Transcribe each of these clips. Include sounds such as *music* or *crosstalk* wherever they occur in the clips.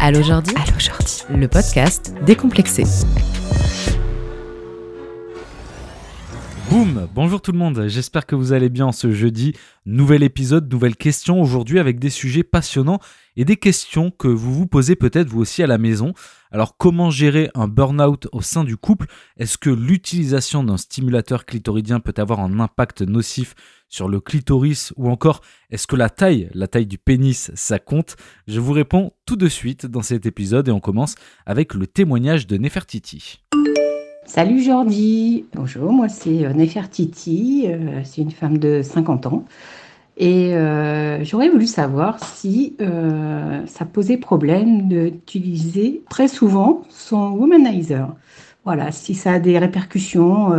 Allô Jordi Allô Jordi. Le podcast décomplexé. Boum Bonjour tout le monde, j'espère que vous allez bien ce jeudi. Nouvel épisode, nouvelle question aujourd'hui avec des sujets passionnants et des questions que vous vous posez peut-être vous aussi à la maison. Alors comment gérer un burn-out au sein du couple? Est-ce que l'utilisation d'un stimulateur clitoridien peut avoir un impact nocif sur le clitoris ou encore est-ce que la taille, la taille du pénis, ça compte? Je vous réponds tout de suite dans cet épisode et on commence avec le témoignage de Nefertiti. Salut Jordi, bonjour, moi c'est euh, Nefertiti, euh, c'est une femme de 50 ans et euh, j'aurais voulu savoir si ça posait problème d'utiliser très souvent son womanizer. Voilà, si ça a des répercussions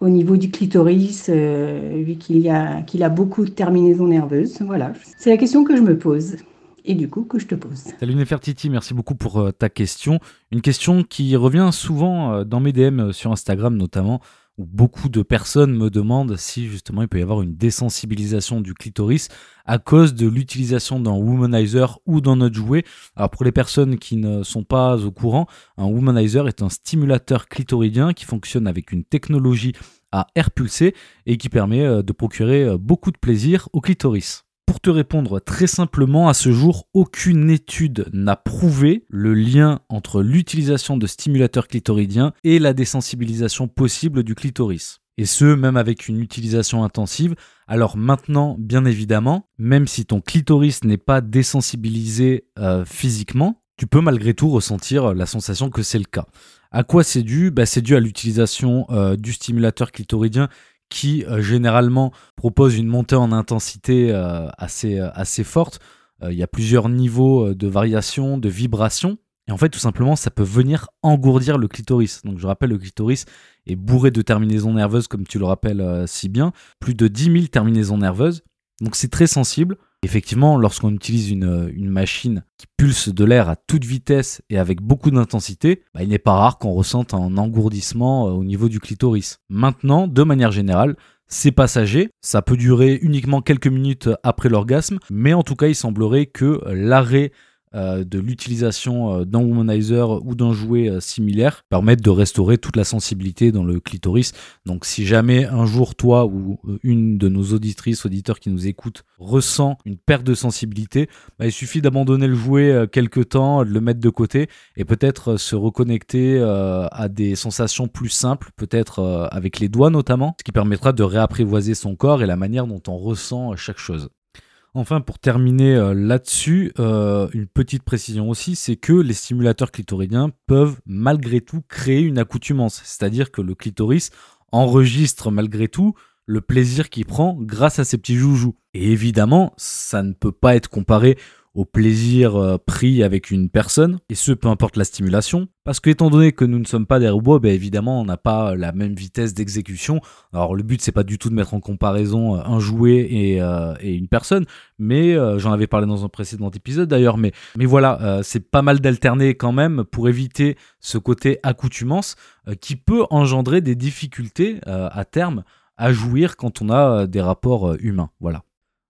au niveau du clitoris, vu qu'il a, qu'il a beaucoup de terminaisons nerveuses. Voilà, c'est la question que je me pose et du coup que je te pose. Salut Nefertiti, merci beaucoup pour euh, ta question. Une question qui revient souvent euh, dans mes DM euh, sur Instagram notamment, où beaucoup de personnes me demandent si justement il peut y avoir une désensibilisation du clitoris à cause de l'utilisation d'un womanizer ou d'un autre jouet. Alors pour les personnes qui ne sont pas au courant, un womanizer est un stimulateur clitoridien qui fonctionne avec une technologie à air pulsé et qui permet de procurer beaucoup de plaisir au clitoris. Pour te répondre très simplement, à ce jour, aucune étude n'a prouvé le lien entre l'utilisation de stimulateurs clitoridiens et la désensibilisation possible du clitoris. Et ce, même avec une utilisation intensive. Alors maintenant, bien évidemment, même si ton clitoris n'est pas désensibilisé euh, physiquement, tu peux malgré tout ressentir la sensation que c'est le cas. À quoi c'est dû? Bah, C'est dû à l'utilisation euh, du stimulateur clitoridien qui euh, généralement propose une montée en intensité euh, assez, euh, assez forte. Il y a plusieurs niveaux de variation, de vibration. Et en fait, tout simplement, ça peut venir engourdir le clitoris. Donc, je rappelle, le clitoris est bourré de terminaisons nerveuses, comme tu le rappelles si bien. Plus de 10 000 terminaisons nerveuses. Donc, c'est très sensible. Effectivement, lorsqu'on utilise une, machine qui pulse de l'air à toute vitesse et avec beaucoup d'intensité, bah, il n'est pas rare qu'on ressente un engourdissement euh, au niveau du clitoris. Maintenant, de manière générale, c'est passager, ça peut durer uniquement quelques minutes après l'orgasme, mais en tout cas, il semblerait que l'arrêt euh, de l'utilisation euh, d'un womanizer ou d'un jouet euh, similaire permettent de restaurer toute la sensibilité dans le clitoris. Donc si jamais un jour toi ou une de nos auditrices, auditeurs qui nous écoutent ressent une perte de sensibilité, bah, il suffit d'abandonner le jouet quelques temps, de le mettre de côté et peut-être se reconnecter à des sensations plus simples, peut-être avec les doigts notamment, ce qui permettra de réapprivoiser son corps et la manière dont on ressent chaque chose. Enfin, pour terminer euh, là-dessus, euh, une petite précision aussi, c'est que les stimulateurs clitoridiens peuvent malgré tout créer une accoutumance, c'est-à-dire que le clitoris enregistre malgré tout le plaisir qu'il prend grâce à ses petits joujoux. Et évidemment, ça ne peut pas être comparé au plaisir euh, pris avec une personne, et ce peu importe la stimulation, parce que étant donné que nous ne sommes pas des robots, ben évidemment on n'a pas la même vitesse d'exécution. Alors le but c'est pas du tout de mettre en comparaison euh, un jouet et, euh, et une personne, mais j'en avais parlé dans un précédent épisode d'ailleurs, mais, mais voilà, c'est pas mal d'alterner quand même pour éviter ce côté accoutumance qui peut engendrer des difficultés à terme à jouir quand on a des rapports humains. Voilà.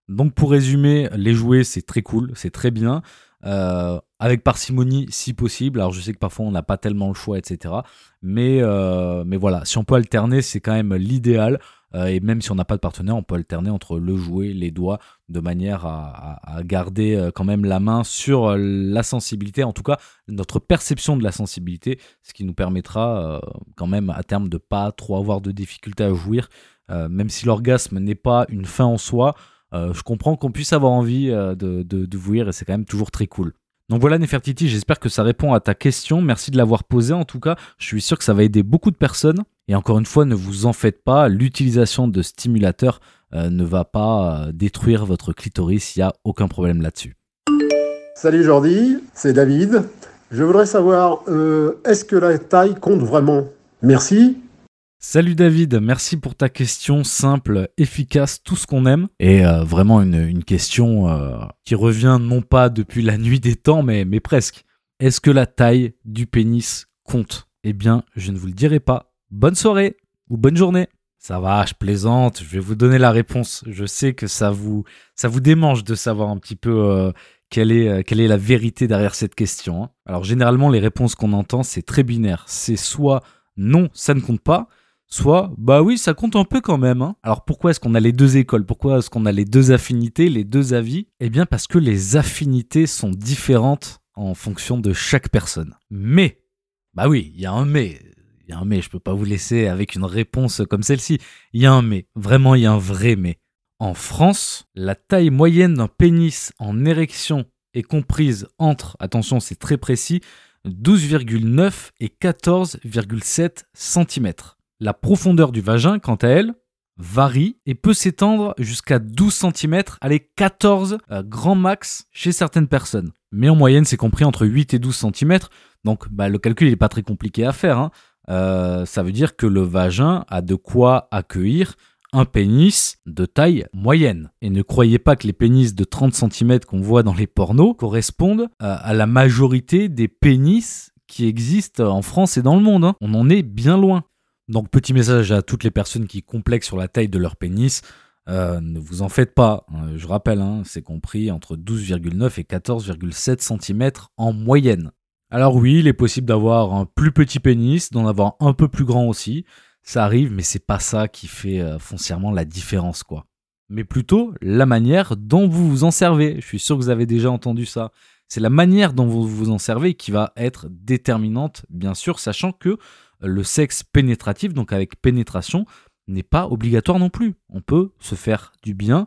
Donc pour résumer, les jouets c'est très cool, c'est très bien. Euh, avec parcimonie si possible. Alors je sais que parfois on n'a pas tellement le choix, etc. Mais, euh, mais voilà, si on peut alterner, c'est quand même l'idéal. Euh, et même si on n'a pas de partenaire, on peut alterner entre le jouet, les doigts, de manière à, garder quand même la main sur la sensibilité, en tout cas notre perception de la sensibilité, ce qui nous permettra quand même à terme de pas trop avoir de difficultés à jouir. même si l'orgasme n'est pas une fin en soi, je comprends qu'on puisse avoir envie euh, de, vous et c'est quand même toujours très cool. Donc voilà Nefertiti, j'espère que ça répond à ta question. Merci de l'avoir posée en tout cas. Je suis sûr que ça va aider beaucoup de personnes. Et encore une fois, ne vous en faites pas, l'utilisation de stimulateurs euh, ne va pas détruire votre clitoris, il n'y a aucun problème là-dessus. Salut Jordi, c'est David. Je voudrais savoir, est-ce que la taille compte vraiment? Merci Salut David, merci pour ta question simple, efficace, tout ce qu'on aime. Et euh, vraiment une, question euh, qui revient non pas depuis la nuit des temps, mais, presque. Est-ce que la taille du pénis compte? Eh bien, je ne vous le dirai pas. Bonne soirée ou bonne journée. Ça va, je plaisante, je vais vous donner la réponse. Je sais que ça vous, ça vous démange de savoir un petit peu euh, quelle est, quelle est la vérité derrière cette question. Hein. Alors généralement, les réponses qu'on entend, c'est très binaire. C'est soit non, ça ne compte pas, soit bah oui, ça compte un peu quand même. Hein. Alors pourquoi est-ce qu'on a les deux écoles? Pourquoi est-ce qu'on a les deux affinités, les deux avis? Eh bien parce que les affinités sont différentes en fonction de chaque personne. Mais, bah oui, il y a un mais. Il y a un mais, je peux pas vous laisser avec une réponse comme celle-ci. Il y a un mais, vraiment il y a un vrai mais. En France, la taille moyenne d'un pénis en érection est comprise entre, attention c'est très précis, 12,9 et 14,7 cm. La profondeur du vagin, quant à elle, varie et peut s'étendre jusqu'à 12 cm, allez 14 euh, grand max chez certaines personnes. Mais en moyenne, c'est compris entre 8 et 12 cm, donc bah, le calcul n'est pas très compliqué à faire. Hein. Euh, ça veut dire que le vagin a de quoi accueillir un pénis de taille moyenne. Et ne croyez pas que les pénis de 30 cm qu'on voit dans les pornos correspondent à la majorité des pénis qui existent en France et dans le monde. Hein. On en est bien loin. Donc petit message à toutes les personnes qui complexent sur la taille de leur pénis. Euh, ne vous en faites pas. Hein. Je rappelle, hein, c'est compris entre 12,9 et 14,7 cm en moyenne. Alors oui, il est possible d'avoir un plus petit pénis, d'en avoir un peu plus grand aussi ça arrive, mais c'est pas ça qui fait euh, foncièrement la différence, quoi. Mais plutôt la manière dont vous vous en servez. Je suis sûr que vous avez déjà entendu ça. C'est la manière dont vous vous en servez qui va être déterminante, bien sûr, sachant que le sexe pénétratif, donc avec pénétration, n'est pas obligatoire non plus. On peut se faire du bien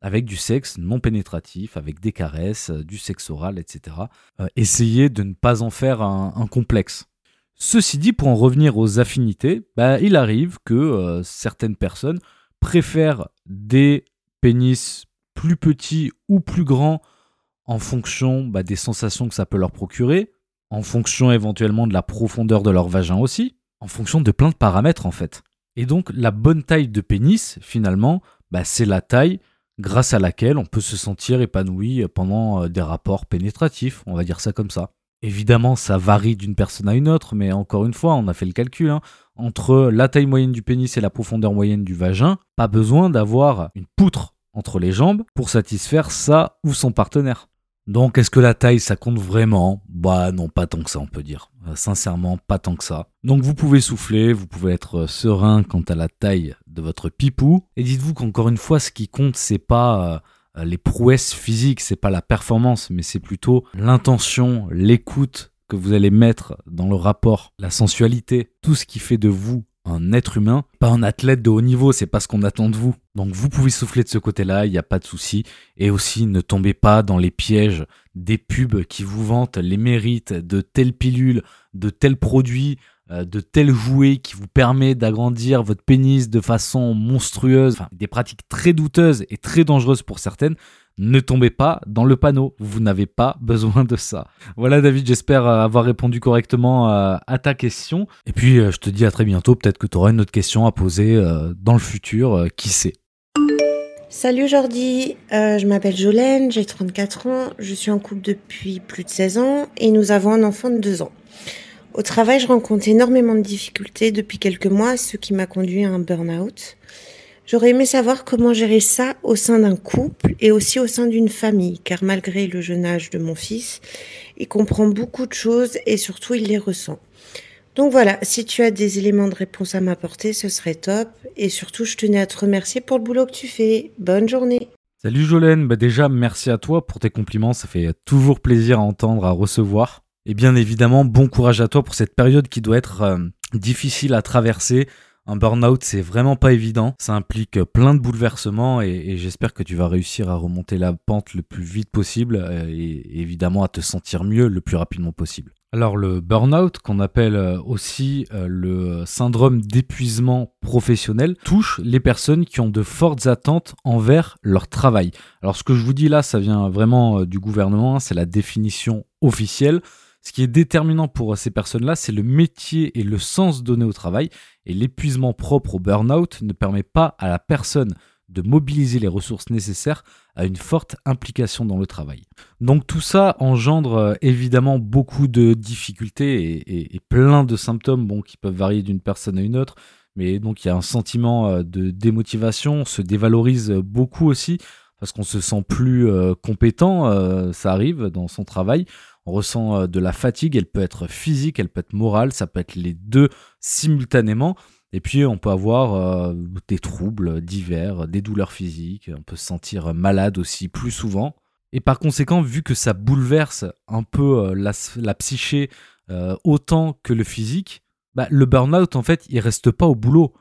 avec du sexe non pénétratif, avec des caresses, du sexe oral, etc. Euh, essayez de ne pas en faire un complexe. Ceci dit, pour en revenir aux affinités, bah, il arrive que euh, certaines personnes préfèrent des pénis plus petits ou plus grands en fonction bah, des sensations que ça peut leur procurer, en fonction éventuellement de la profondeur de leur vagin aussi, en fonction de plein de paramètres en fait. Et donc la bonne taille de pénis, finalement, bah, c'est la taille grâce à laquelle on peut se sentir épanoui pendant euh, des rapports pénétratifs, on va dire ça comme ça. Évidemment, ça varie d'une personne à une autre, mais encore une fois, on a fait le calcul. Hein. Entre la taille moyenne du pénis et la profondeur moyenne du vagin, pas besoin d'avoir une poutre entre les jambes pour satisfaire ça ou son partenaire. Donc, est-ce que la taille, ça compte vraiment? Bah non, pas tant que ça, on peut dire. Euh, sincèrement, pas tant que ça. Donc, vous pouvez souffler, vous pouvez être serein quant à la taille de votre pipou. Et dites-vous qu'encore une fois, ce qui compte, c'est pas euh, euh, les prouesses physiques, c'est pas la performance, mais c'est plutôt l'intention, l'écoute que vous allez mettre dans le rapport, la sensualité, tout ce qui fait de vous un être humain, pas un athlète de haut niveau, c'est pas ce qu'on attend de vous. Donc vous pouvez souffler de ce côté-là, il n'y a pas de souci. Et aussi, ne tombez pas dans les pièges des pubs qui vous vantent les mérites de telle pilule, de tel produit, euh, de tels jouets qui vous permet d'agrandir votre pénis de façon monstrueuse, des pratiques très douteuses et très dangereuses pour certaines, ne tombez pas dans le panneau. Vous n'avez pas *laughs* besoin de ça. Voilà David, j'espère euh, avoir répondu correctement euh, à ta question. Et puis je te dis à très bientôt, peut-être que tu auras une autre question à poser dans le futur, qui sait. Salut Jordi, je m'appelle Jolène, j'ai 34 ans, je suis en couple depuis plus de 16 ans et nous avons un enfant de 2 ans. Au travail, je rencontre énormément de difficultés depuis quelques mois, ce qui m'a conduit à un burn-out. J'aurais aimé savoir comment gérer ça au sein d'un couple et aussi au sein d'une famille, car malgré le jeune âge de mon fils, il comprend beaucoup de choses et surtout il les ressent. Donc voilà, si tu as des éléments de réponse à m'apporter, ce serait top. Et surtout, je tenais à te remercier pour le boulot que tu fais. Bonne journée. Salut Jolène, bah déjà merci à toi pour tes compliments, ça fait toujours plaisir à entendre, à recevoir. Et bien évidemment, bon courage à toi pour cette période qui doit être euh, difficile à traverser. Un burn-out, c'est vraiment pas évident. Ça implique plein de bouleversements et, j'espère que tu vas réussir à remonter la pente le plus vite possible euh, et évidemment à te sentir mieux le plus rapidement possible. Alors le burn-out, qu'on appelle euh, aussi le syndrome d'épuisement professionnel, touche les personnes qui ont de fortes attentes envers leur travail. Alors ce que je vous dis là, ça vient vraiment du gouvernement, hein, c'est la définition officielle. Ce qui est déterminant pour ces personnes-là, c'est le métier et le sens donné au travail. Et l'épuisement propre au burn-out ne permet pas à la personne de mobiliser les ressources nécessaires à une forte implication dans le travail. Donc tout ça engendre euh, évidemment beaucoup de difficultés et, plein de symptômes bon, qui peuvent varier d'une personne à une autre. Mais donc il y a un sentiment euh, de démotivation, on se dévalorise beaucoup aussi parce qu'on se sent plus euh, compétent, ça arrive dans son travail. On ressent euh, de la fatigue, elle peut être physique, elle peut être morale, ça peut être les deux simultanément. Et puis on peut avoir des troubles divers, des douleurs physiques, on peut se sentir malade aussi plus souvent. Et par conséquent, vu que ça bouleverse un peu la, la psyché autant que le physique, bah, le burn-out en fait, il reste pas au boulot.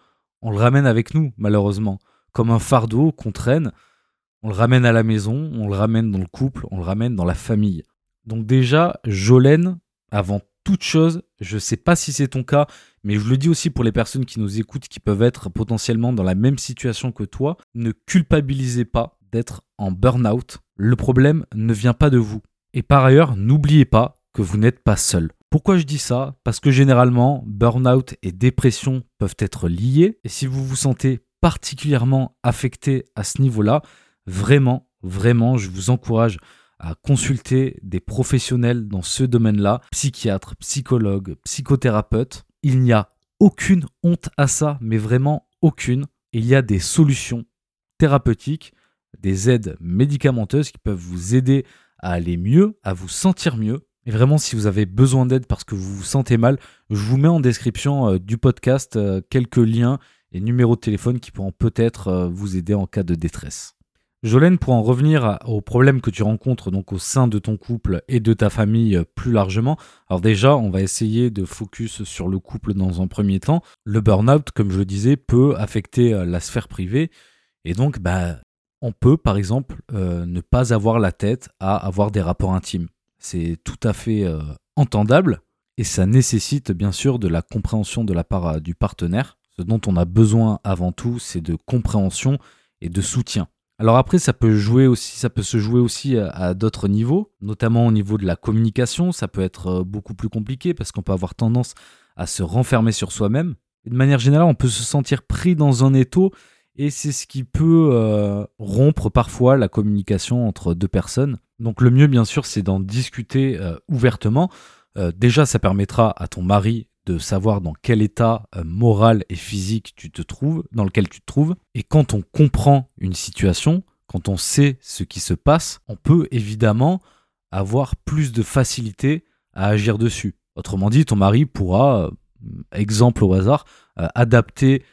On le ramène avec nous, malheureusement, comme un fardeau qu'on traîne on le ramène à la maison, on le ramène dans le couple, on le ramène dans la famille. Donc déjà, Jolène, avant toute chose, je ne sais pas si c'est ton cas, mais je le dis aussi pour les personnes qui nous écoutent, qui peuvent être potentiellement dans la même situation que toi, ne culpabilisez pas d'être en burn-out. Le problème ne vient pas de vous. Et par ailleurs, n'oubliez pas que vous n'êtes pas seul. Pourquoi je dis ça? Parce que généralement, burn-out et dépression peuvent être liés, et si vous vous sentez particulièrement affecté à ce niveau-là, Vraiment, vraiment, je vous encourage à consulter des professionnels dans ce domaine-là, psychiatres, psychologues, psychothérapeutes. Il n'y a aucune honte à ça, mais vraiment aucune. Il y a des solutions thérapeutiques, des aides médicamenteuses qui peuvent vous aider à aller mieux, à vous sentir mieux. Et vraiment, si vous avez besoin d'aide parce que vous vous sentez mal, je vous mets en description euh, du podcast euh, quelques liens et numéros de téléphone qui pourront peut-être euh, vous aider en cas de détresse. Jolène, pour en revenir aux problèmes que tu rencontres donc au sein de ton couple et de ta famille euh, plus largement, alors déjà, on va essayer de focus sur le couple dans un premier temps. Le burn-out, comme je disais, peut affecter euh, la sphère privée et donc, bah, on peut par exemple euh, ne pas avoir la tête à avoir des rapports intimes. C'est tout à fait entendable et ça nécessite bien sûr de la compréhension de la part du partenaire. Ce dont on a besoin avant tout, c'est de compréhension et de soutien. Alors après, ça peut se jouer aussi à, d'autres niveaux, notamment au niveau de la communication. Ça peut être euh, beaucoup plus compliqué parce qu'on peut avoir tendance à se renfermer sur soi-même. de manière générale, on peut se sentir pris dans un étau et c'est ce qui peut euh, rompre parfois la communication entre deux personnes. Donc le mieux, bien sûr, c'est d'en discuter euh, ouvertement. déjà, ça permettra à ton mari de savoir dans quel état euh, moral et physique tu te trouves, dans lequel tu te trouves. Et quand on comprend une situation, quand on sait ce qui se passe, on peut évidemment avoir plus de facilité à agir dessus. Autrement dit, ton mari pourra, euh, exemple au hasard, euh, adapter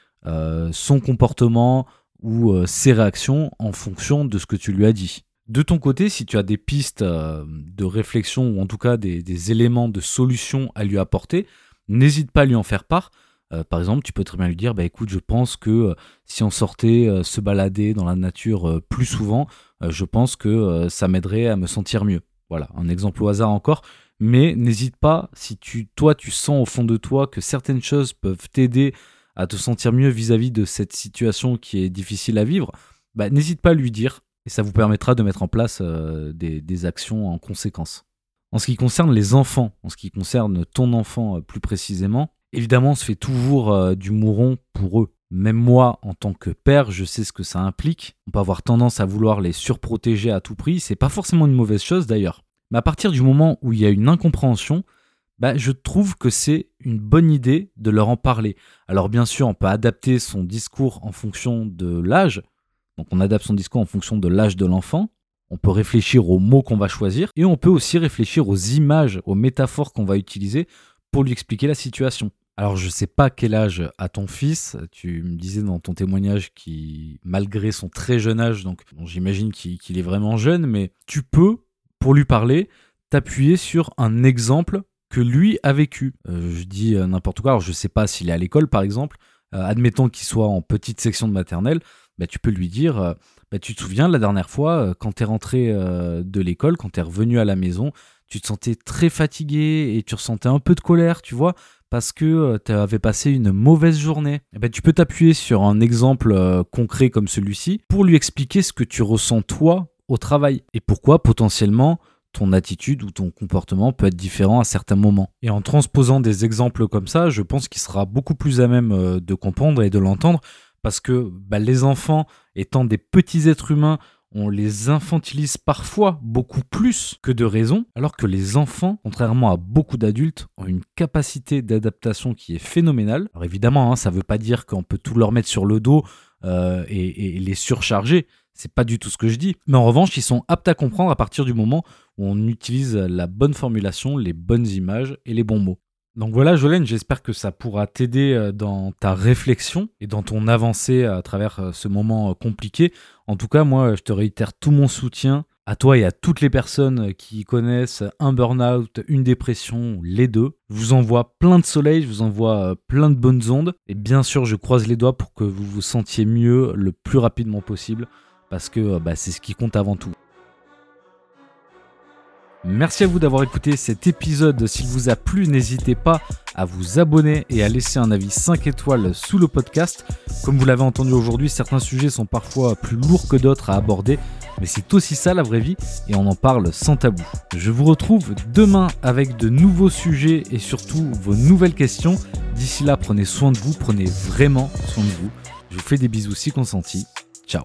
son comportement ou ses réactions en fonction de ce que tu lui as dit. De ton côté, si tu as des pistes de réflexion ou en tout cas des éléments de solution à lui apporter, n'hésite pas à lui en faire part. Euh, par exemple, tu peux très bien lui dire, bah écoute, je pense que euh, si on sortait euh, se balader dans la nature plus souvent, je pense que ça m'aiderait à me sentir mieux. Voilà, un exemple au hasard encore. Mais n'hésite pas, si tu, toi, tu sens au fond de toi que certaines choses peuvent t'aider à te sentir mieux vis-à-vis de cette situation qui est difficile à vivre, bah, n'hésite pas à lui dire et ça vous permettra de mettre en place des actions en conséquence. En ce qui concerne les enfants, en ce qui concerne ton enfant euh, plus précisément, évidemment, on se fait toujours euh, du mouron pour eux. Même moi, en tant que père, je sais ce que ça implique. On peut avoir tendance à vouloir les surprotéger à tout prix. C'est pas forcément une mauvaise chose d'ailleurs. Mais à partir du moment où il y a une incompréhension, bah, je trouve que c'est une bonne idée de leur en parler. Alors bien sûr, on peut adapter son discours en fonction de l'âge. Donc on adapte son discours en fonction de l'âge de l'enfant. On peut réfléchir aux mots qu'on va choisir et on peut aussi réfléchir aux images, aux métaphores qu'on va utiliser pour lui expliquer la situation. Alors je ne sais pas quel âge a ton fils, tu me disais dans ton témoignage qu'il, malgré son très jeune âge, donc j'imagine qu'il est vraiment jeune, mais tu peux, pour lui parler, t'appuyer sur un exemple que lui a vécu. Euh, je dis euh, n'importe quoi, alors je ne sais pas s'il est à l'école par exemple, euh, admettons qu'il soit en petite section de maternelle, bah, tu peux lui dire bah, tu te souviens la dernière fois, euh, quand tu es rentré euh, de l'école, quand tu es revenu à la maison, tu te sentais très fatigué et tu ressentais un peu de colère, tu vois, parce que euh, tu avais passé une mauvaise journée. Et eh ben, tu peux t'appuyer sur un exemple concret comme celui-ci pour lui expliquer ce que tu ressens toi au travail et pourquoi potentiellement ton attitude ou ton comportement peut être différent à certains moments. Et en transposant des exemples comme ça, je pense qu'il sera beaucoup plus à même de comprendre et de l'entendre parce que bah, les enfants, étant des petits êtres humains, on les infantilise parfois beaucoup plus que de raison, alors que les enfants, contrairement à beaucoup d'adultes, ont une capacité d'adaptation qui est phénoménale. Alors évidemment, hein, ça ne veut pas dire qu'on peut tout leur mettre sur le dos euh, et, les surcharger. C'est pas du tout ce que je dis. Mais en revanche, ils sont aptes à comprendre à partir du moment où on utilise la bonne formulation, les bonnes images et les bons mots. Donc voilà, Jolène, j'espère que ça pourra t'aider euh, dans ta réflexion et dans ton avancée à travers euh, ce moment euh, compliqué. En tout cas, moi, je te réitère tout mon soutien à toi et à toutes les personnes qui connaissent un burn-out, une dépression, les deux. Je vous envoie plein de soleil, je vous envoie plein de bonnes ondes. Et bien sûr, je croise les doigts pour que vous vous sentiez mieux le plus rapidement possible parce que bah, c'est ce qui compte avant tout. Merci à vous d'avoir écouté cet épisode. S'il vous a plu, n'hésitez pas à vous abonner et à laisser un avis 5 étoiles sous le podcast. Comme vous l'avez entendu aujourd'hui, certains sujets sont parfois plus lourds que d'autres à aborder, mais c'est aussi ça la vraie vie et on en parle sans tabou. Je vous retrouve demain avec de nouveaux sujets et surtout vos nouvelles questions. D'ici là, prenez soin de vous, prenez vraiment soin de vous. Je vous fais des bisous si consentis. Ciao